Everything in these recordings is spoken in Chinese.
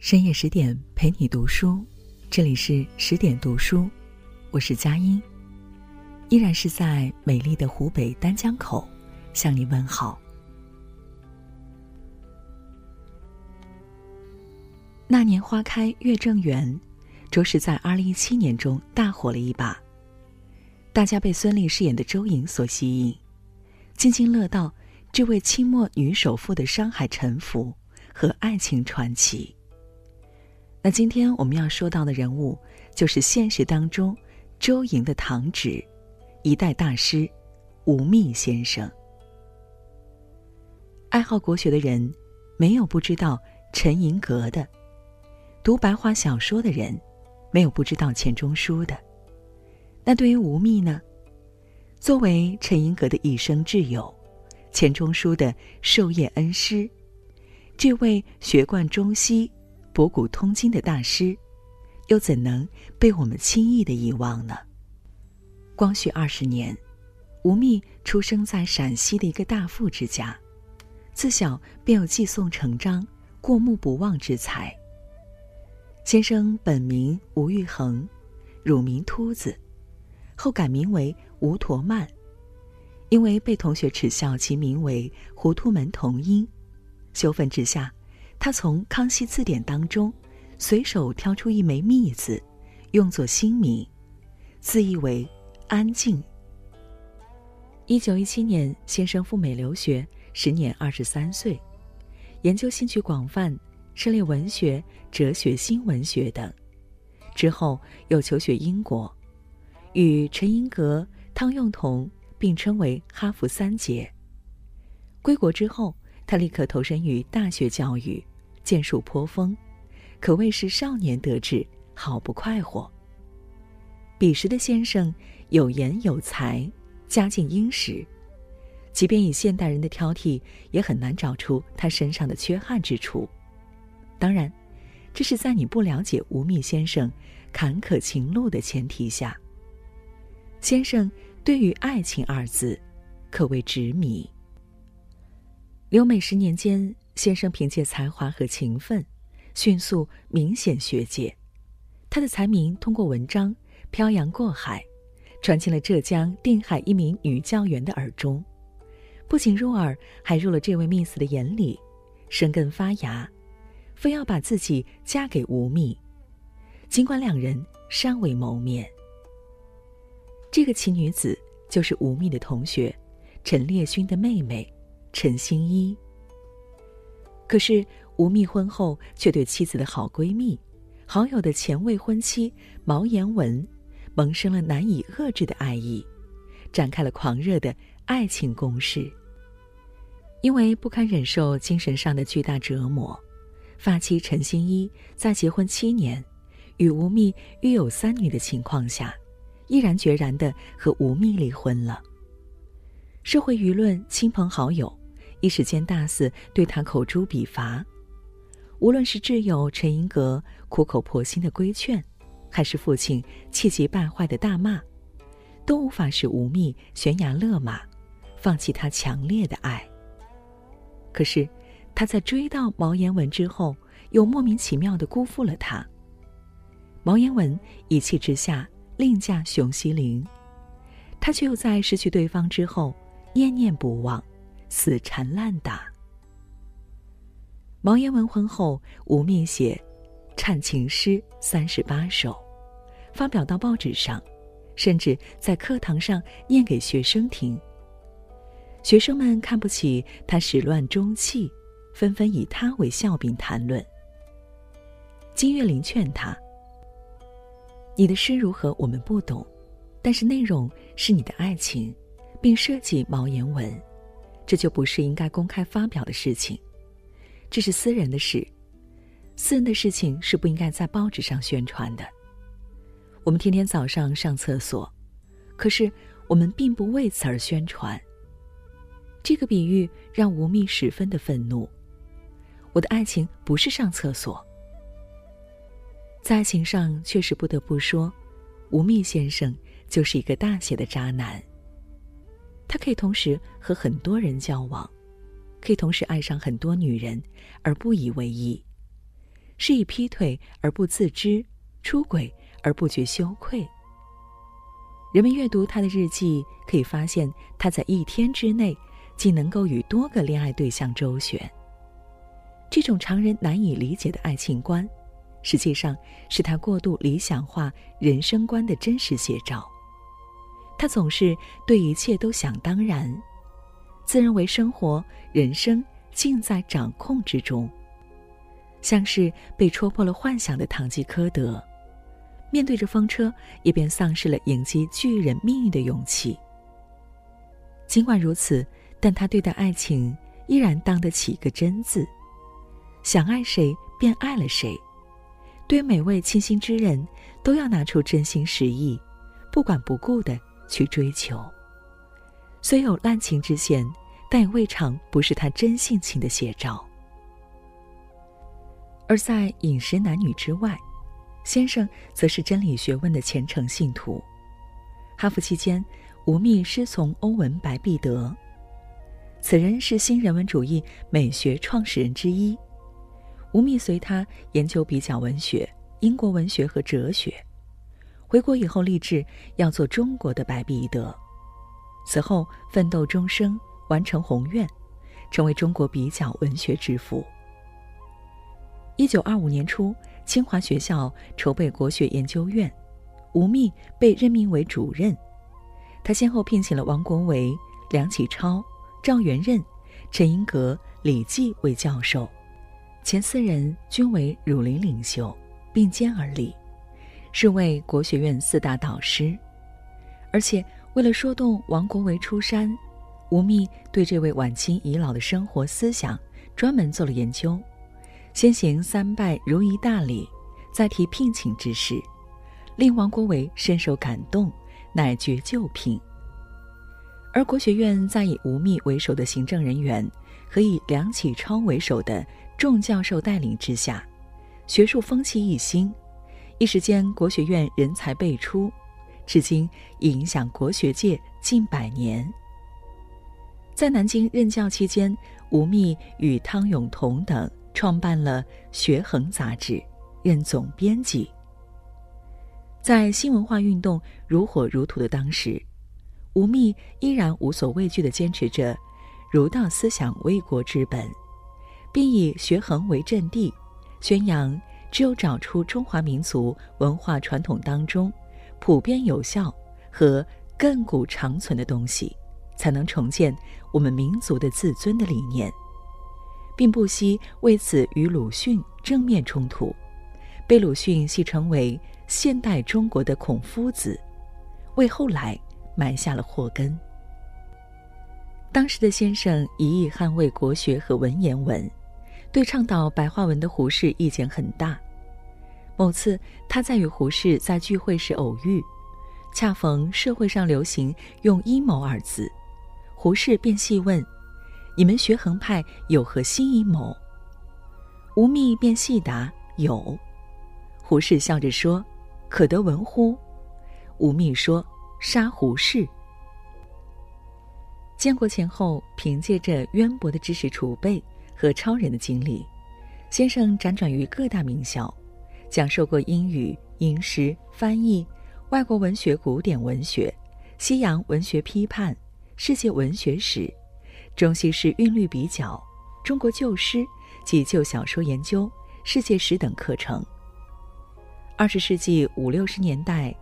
深夜十点陪你读书，这里是十点读书，我是佳音，依然是在美丽的湖北丹江口向你问好。那年花开月正圆，着实在二零一七年中大火了一把，大家被孙俪饰演的周莹所吸引，津津乐道这位清末女首富的商海沉浮和爱情传奇。那今天我们要说到的人物，就是现实当中周莹的堂侄，一代大师吴宓先生。爱好国学的人，没有不知道陈寅恪的；读白话小说的人，没有不知道钱钟书的。那对于吴宓呢？作为陈寅恪的一生挚友，钱钟书的授业恩师，这位学贯中西。博古通今的大师，又怎能被我们轻易的遗忘呢？光绪二十年，吴宓出生在陕西的一个大富之家，自小便有寄诵成章、过目不忘之才。先生本名吴玉衡，乳名秃子，后改名为吴陀曼，因为被同学耻笑其名为“糊涂门童音”，羞愤之下。他从《康熙字典》当中随手挑出一枚“密”字，用作新名，字意为“安静”。一九一七年，先生赴美留学，时年二十三岁，研究兴趣广泛，涉猎文学、哲学、新文学等。之后又求学英国，与陈寅恪、汤用彤并称为“哈佛三杰”。归国之后，他立刻投身于大学教育。剑术颇丰，可谓是少年得志，好不快活。彼时的先生有颜有才，家境殷实，即便以现代人的挑剔，也很难找出他身上的缺憾之处。当然，这是在你不了解吴宓先生坎坷情路的前提下。先生对于爱情二字，可谓执迷。留美十年间。先生凭借才华和勤奋，迅速明显学界。他的才名通过文章漂洋过海，传进了浙江定海一名女教员的耳中。不仅入耳，还入了这位 Miss 的眼里，生根发芽，非要把自己嫁给吴宓。尽管两人尚未谋面，这个奇女子就是吴宓的同学陈烈勋的妹妹陈新一。可是吴宓婚后却对妻子的好闺蜜、好友的前未婚妻毛延文，萌生了难以遏制的爱意，展开了狂热的爱情攻势。因为不堪忍受精神上的巨大折磨，发妻陈新一在结婚七年、与吴宓育有三女的情况下，毅然决然的和吴宓离婚了。社会舆论、亲朋好友。一时间，大肆对他口诛笔伐，无论是挚友陈寅恪苦口婆心的规劝，还是父亲气急败坏的大骂，都无法使吴宓悬崖勒马，放弃他强烈的爱。可是，他在追到毛延文之后，又莫名其妙的辜负了他。毛延文一气之下另嫁熊希龄，他却又在失去对方之后念念不忘。死缠烂打。毛延文婚后，吴宓写忏情诗三十八首，发表到报纸上，甚至在课堂上念给学生听。学生们看不起他始乱终弃，纷纷以他为笑柄谈论。金岳霖劝他：“你的诗如何，我们不懂，但是内容是你的爱情，并涉及毛延文。”这就不是应该公开发表的事情，这是私人的事，私人的事情是不应该在报纸上宣传的。我们天天早上上厕所，可是我们并不为此而宣传。这个比喻让吴宓十分的愤怒。我的爱情不是上厕所，在爱情上确实不得不说，吴宓先生就是一个大写的渣男。他可以同时和很多人交往，可以同时爱上很多女人而不以为意，是以劈腿而不自知，出轨而不觉羞愧。人们阅读他的日记，可以发现他在一天之内竟能够与多个恋爱对象周旋。这种常人难以理解的爱情观，实际上是他过度理想化人生观的真实写照。他总是对一切都想当然，自认为生活、人生尽在掌控之中，像是被戳破了幻想的堂吉诃德。面对着风车，也便丧失了迎击巨人命运的勇气。尽管如此，但他对待爱情依然当得起一个真字，想爱谁便爱了谁，对每位倾心之人，都要拿出真心实意，不管不顾的去追求。虽有滥情之嫌，但也未尝不是他真性情的写照。而在饮食男女之外。先生则是真理学问的虔诚信徒。哈佛期间，吴宓师从欧文·白璧德，此人是新人文主义美学创始人之一。吴宓随他研究比较文学、英国文学和哲学，回国以后立志要做中国的白璧德。此后奋斗终生，完成宏愿，成为中国比较文学之父。一九二五年初。清华学校筹备国学研究院，吴宓被任命为主任。他先后聘请了王国维、梁启超、赵元任、陈寅恪、李济为教授，前四人均为儒林领袖，并肩而立，是为国学院四大导师。而且为了说动王国维出山，吴宓对这位晚清遗老的生活思想专门做了研究。先行三拜如仪大礼，再提聘请之事，令王国维深受感动，乃决就聘。而国学院在以吴宓为首的行政人员和以梁启超为首的众教授带领之下，学术风气一新，一时间国学院人才辈出，至今影响国学界近百年。在南京任教期间，吴宓与汤永同等。创办了《学衡》杂志，任总编辑。在新文化运动如火如荼的当时，吴宓依然无所畏惧地坚持着儒道思想为国之本，并以《学衡》为阵地，宣扬只有找出中华民族文化传统当中普遍有效和亘古长存的东西，才能重建我们民族的自尊的理念。并不惜为此与鲁迅正面冲突，被鲁迅戏称为现代中国的孔夫子，为后来埋下了祸根。当时的先生一意捍卫国学和文言文，对倡导白话文的胡适意见很大。某次他在与胡适在聚会时偶遇，恰逢社会上流行用“阴谋”二字，胡适便细问。你们学衡派有何新阴谋？吴宓便细答有。胡适笑着说：“可得闻乎？”吴宓说：“杀胡适。”建国前后，凭借着渊博的知识储备和超人的经历，先生辗转于各大名校，讲授过英语、吟诗、翻译、外国文学、古典文学、西洋文学批判、世界文学史。中西式韵律比较、中国旧诗及旧小说研究、世界史等课程。二十世纪五六十年代，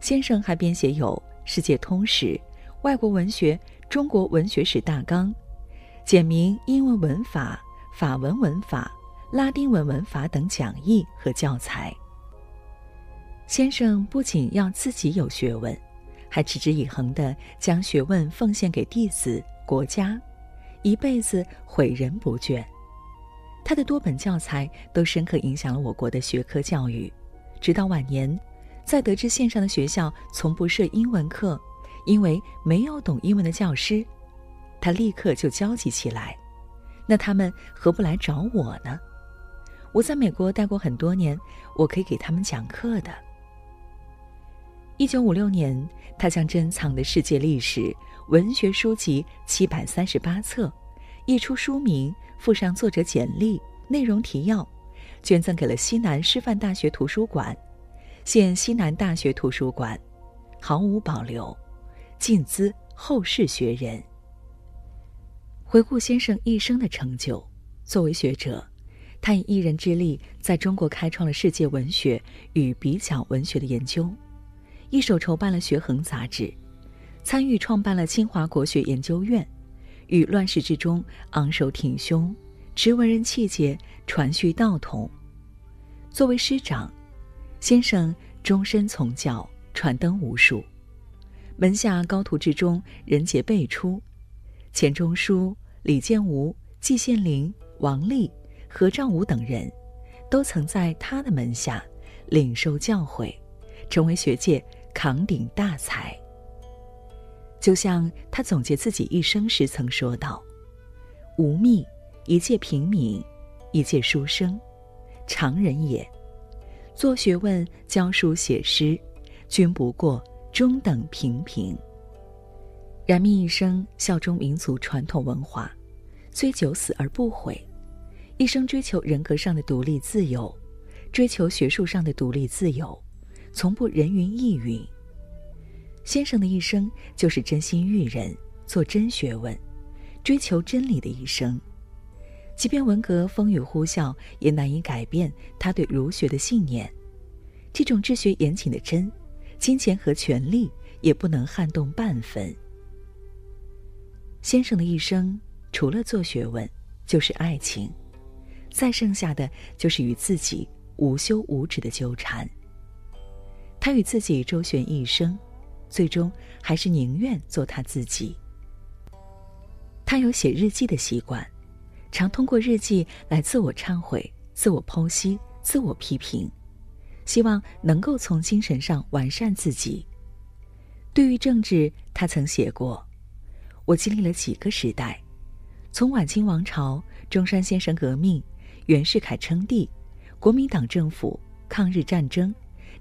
先生还编写有《世界通史》《外国文学中国文学史大纲》，简明英文文法、法文文法、拉丁文文法等讲义和教材。先生不仅要自己有学问，还持之以恒地将学问奉献给弟子、国家。一辈子诲人不倦，他的多本教材都深刻影响了我国的学科教育。直到晚年，在得知线上的学校从不设英文课，因为没有懂英文的教师，他立刻就焦急起来。那他们何不来找我呢？我在美国待过很多年，我可以给他们讲课的。一九五六年，他将珍藏的世界历史。文学书籍七百三十八册，一出书名，附上作者简历、内容提要，捐赠给了西南师范大学图书馆，现西南大学图书馆，毫无保留，尽资后世学人。回顾先生一生的成就，作为学者，他以一人之力在中国开创了世界文学与比较文学的研究，一手筹办了《学衡》杂志，参与创办了清华国学研究院，与乱世之中昂首挺胸，持文人气节，传续道统。作为师长，先生终身从教，传灯无数，门下高徒之中人杰辈出。钱钟书、李建吾、季羡林、王力、何兆武等人，都曾在他的门下领受教诲，成为学界扛鼎大才。就像他总结自己一生时曾说道：“吾觅一介平民，一介书生，常人也。做学问、教书、写诗，均不过中等平平。”冉密一生效忠民族传统文化，虽九死而不悔，一生追求人格上的独立自由，追求学术上的独立自由，从不人云亦云。先生的一生就是真心育人、做真学问、追求真理的一生，即便文革风雨呼啸，也难以改变他对儒学的信念。这种治学严谨的真，金钱和权力也不能撼动半分。先生的一生，除了做学问，就是爱情，再剩下的就是与自己无休无止的纠缠。他与自己周旋一生，最终还是宁愿做他自己。他有写日记的习惯，常通过日记来自我忏悔、自我剖析、自我批评，希望能够从精神上完善自己。对于政治，他曾写过。我经历了几个时代，从晚清王朝、中山先生革命、袁世凯称帝、国民党政府、抗日战争，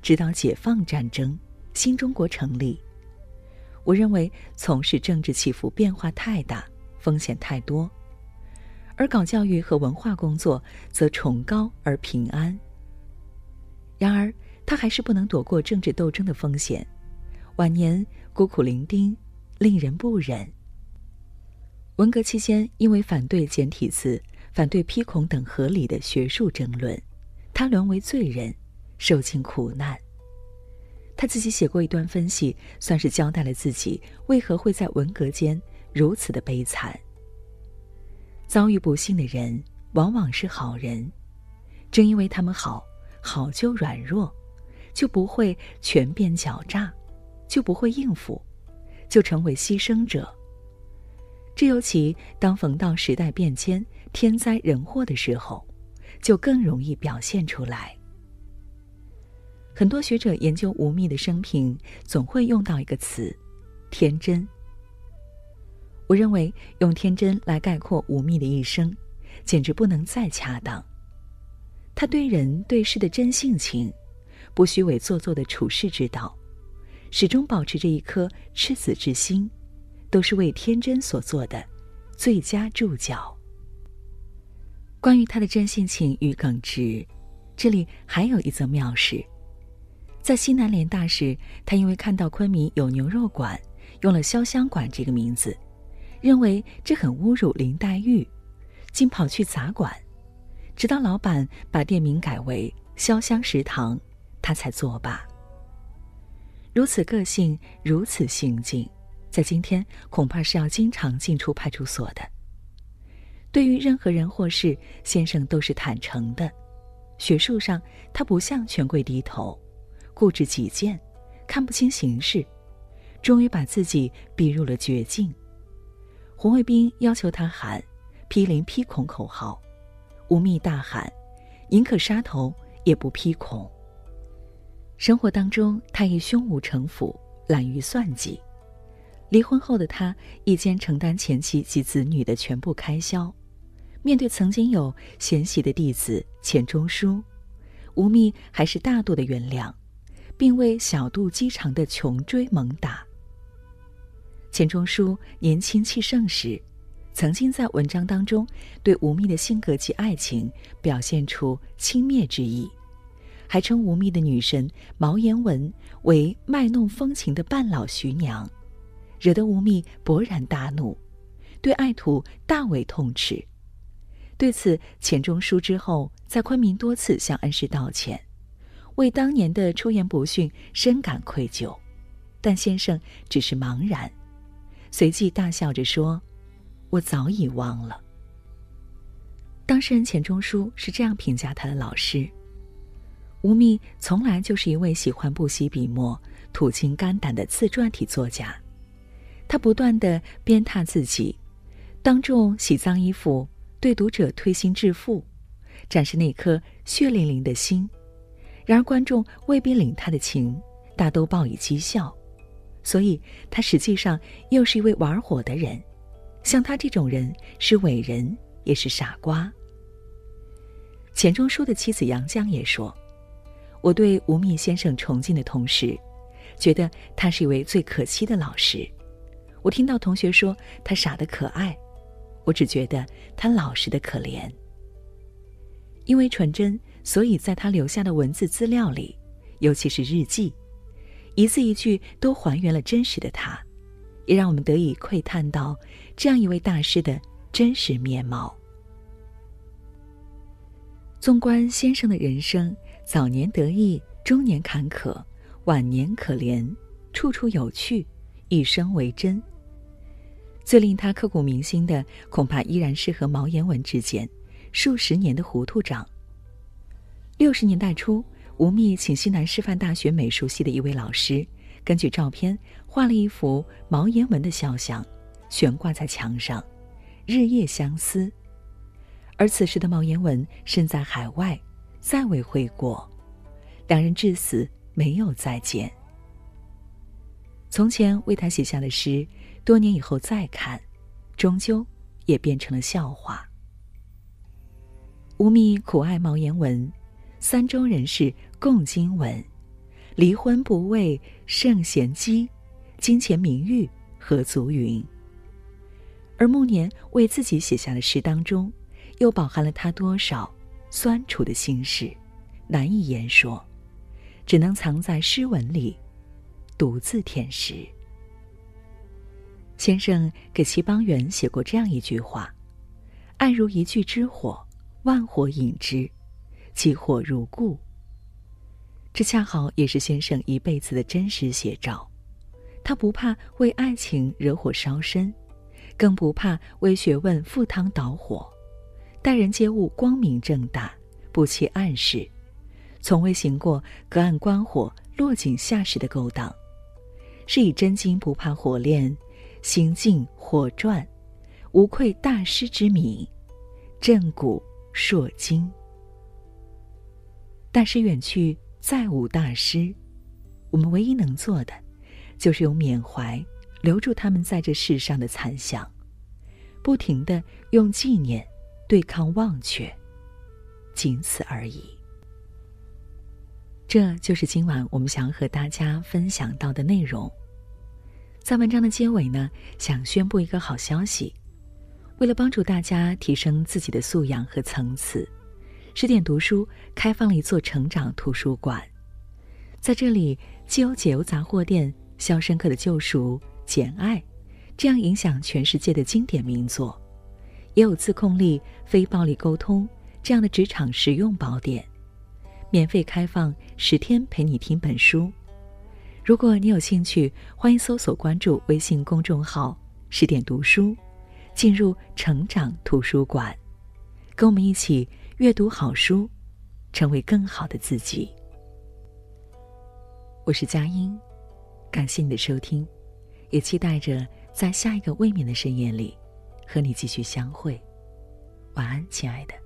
直到解放战争、新中国成立。我认为从事政治起伏变化太大，风险太多，而搞教育和文化工作则崇高而平安。然而，他还是不能躲过政治斗争的风险，晚年孤苦伶仃，令人不忍。文革期间，因为反对简体字、反对批孔等合理的学术争论，他沦为罪人，受尽苦难。他自己写过一段分析，算是交代了自己为何会在文革间如此的悲惨。遭遇不幸的人往往是好人，正因为他们好，好就软弱，就不会权变狡诈，就不会应付，就成为牺牲者。这尤其当逢到时代变迁、天灾人祸的时候，就更容易表现出来。很多学者研究吴宓的生平，总会用到一个词——天真。我认为用天真来概括吴宓的一生，简直不能再恰当。他对人对事的真性情，不虚伪做作的处世之道，始终保持着一颗赤子之心。都是为天真所做的最佳注脚。关于他的真性情与耿直，这里还有一则妙事：在西南联大时，他因为看到昆明有牛肉馆，用了“潇湘馆”这个名字，认为这很侮辱林黛玉，竟跑去砸馆，直到老板把店名改为“潇湘食堂”，他才作罢。如此个性，如此行径。在今天，恐怕是要经常进出派出所的。对于任何人或事，先生都是坦诚的。学术上，他不向权贵低头，固执己见，看不清形势，终于把自己逼入了绝境。红卫兵要求他喊“批林批孔”口号，吴宓大喊：“宁可杀头，也不批孔。”生活当中，他亦胸无城府，懒于算计。离婚后的他一肩承担前妻及子女的全部开销，面对曾经有嫌隙的弟子钱钟书，吴宓还是大度的原谅，并为小肚鸡肠的穷追猛打。钱钟书年轻气盛时，曾经在文章当中对吴宓的性格及爱情表现出轻蔑之意，还称吴宓的女神毛延文为卖弄风情的半老徐娘，惹得吴宓勃然大怒，对爱徒大为痛斥。对此，钱钟书之后在昆明多次向恩师道歉，为当年的出言不逊深感愧疚，但先生只是茫然，随即大笑着说：“我早已忘了。”当事人钱钟书是这样评价他的老师：吴宓从来就是一位喜欢不惜笔墨、吐尽肝胆的自传体作家，他不断的鞭挞自己，当众洗脏衣服。对读者推心置腹，展示那颗血淋淋的心，然而观众未必领他的情，大都报以讥笑，所以他实际上又是一位玩火的人。像他这种人是伟人，也是傻瓜。钱钟书的妻子杨绛也说：“我对吴宓先生崇敬的同时，觉得他是一位最可惜的老师。我听到同学说他傻得可爱。”我只觉得他老实的可怜。因为纯真，所以在他留下的文字资料里，尤其是日记，一字一句都还原了真实的他，也让我们得以窥探到这样一位大师的真实面貌。纵观先生的人生，早年得意，中年坎坷，晚年可怜，处处有趣，一生为真。最令他刻骨铭心的，恐怕依然是和毛延文之间数十年的糊涂账。六十年代初，吴宓请西南师范大学美术系的一位老师，根据照片画了一幅毛延文的肖像，悬挂在墙上，日夜相思。而此时的毛延文身在海外，再未回国，两人至死没有再见。从前为他写下的诗。多年以后再看，终究也变成了笑话。吴宓苦爱毛言文，三中人士共经文，离婚不为圣贤姬，金钱名誉何足云。而暮年为自己写下的诗当中，又饱含了他多少酸楚的心事，难以言说，只能藏在诗文里，独自舔食。先生给齐邦媛写过这样一句话：“爱如一炬之火，万火引之，其火如故。”这恰好也是先生一辈子的真实写照。他不怕为爱情惹火烧身，更不怕为学问赴汤蹈火，待人接物光明正大，不欺暗室，从未行过隔岸观火、落井下石的勾当，是以真金不怕火炼。心静火转，无愧大师之名，震古烁今。大师远去，再无大师。我们唯一能做的，就是用缅怀留住他们在这世上的残像，不停的用纪念对抗忘却，仅此而已。这就是今晚我们想要和大家分享到的内容。在文章的结尾呢，想宣布一个好消息。为了帮助大家提升自己的素养和层次，十点读书开放了一座成长图书馆。在这里，既有解忧杂货店、《肖申克的救赎》、《简爱》这样影响全世界的经典名作，也有自控力、非暴力沟通这样的职场实用宝典，免费开放十天陪你听本书。如果你有兴趣，欢迎搜索关注微信公众号“十点读书”，进入成长图书馆，跟我们一起阅读好书，成为更好的自己。我是佳音，感谢你的收听，也期待着在下一个未眠的深夜里和你继续相会。晚安，亲爱的。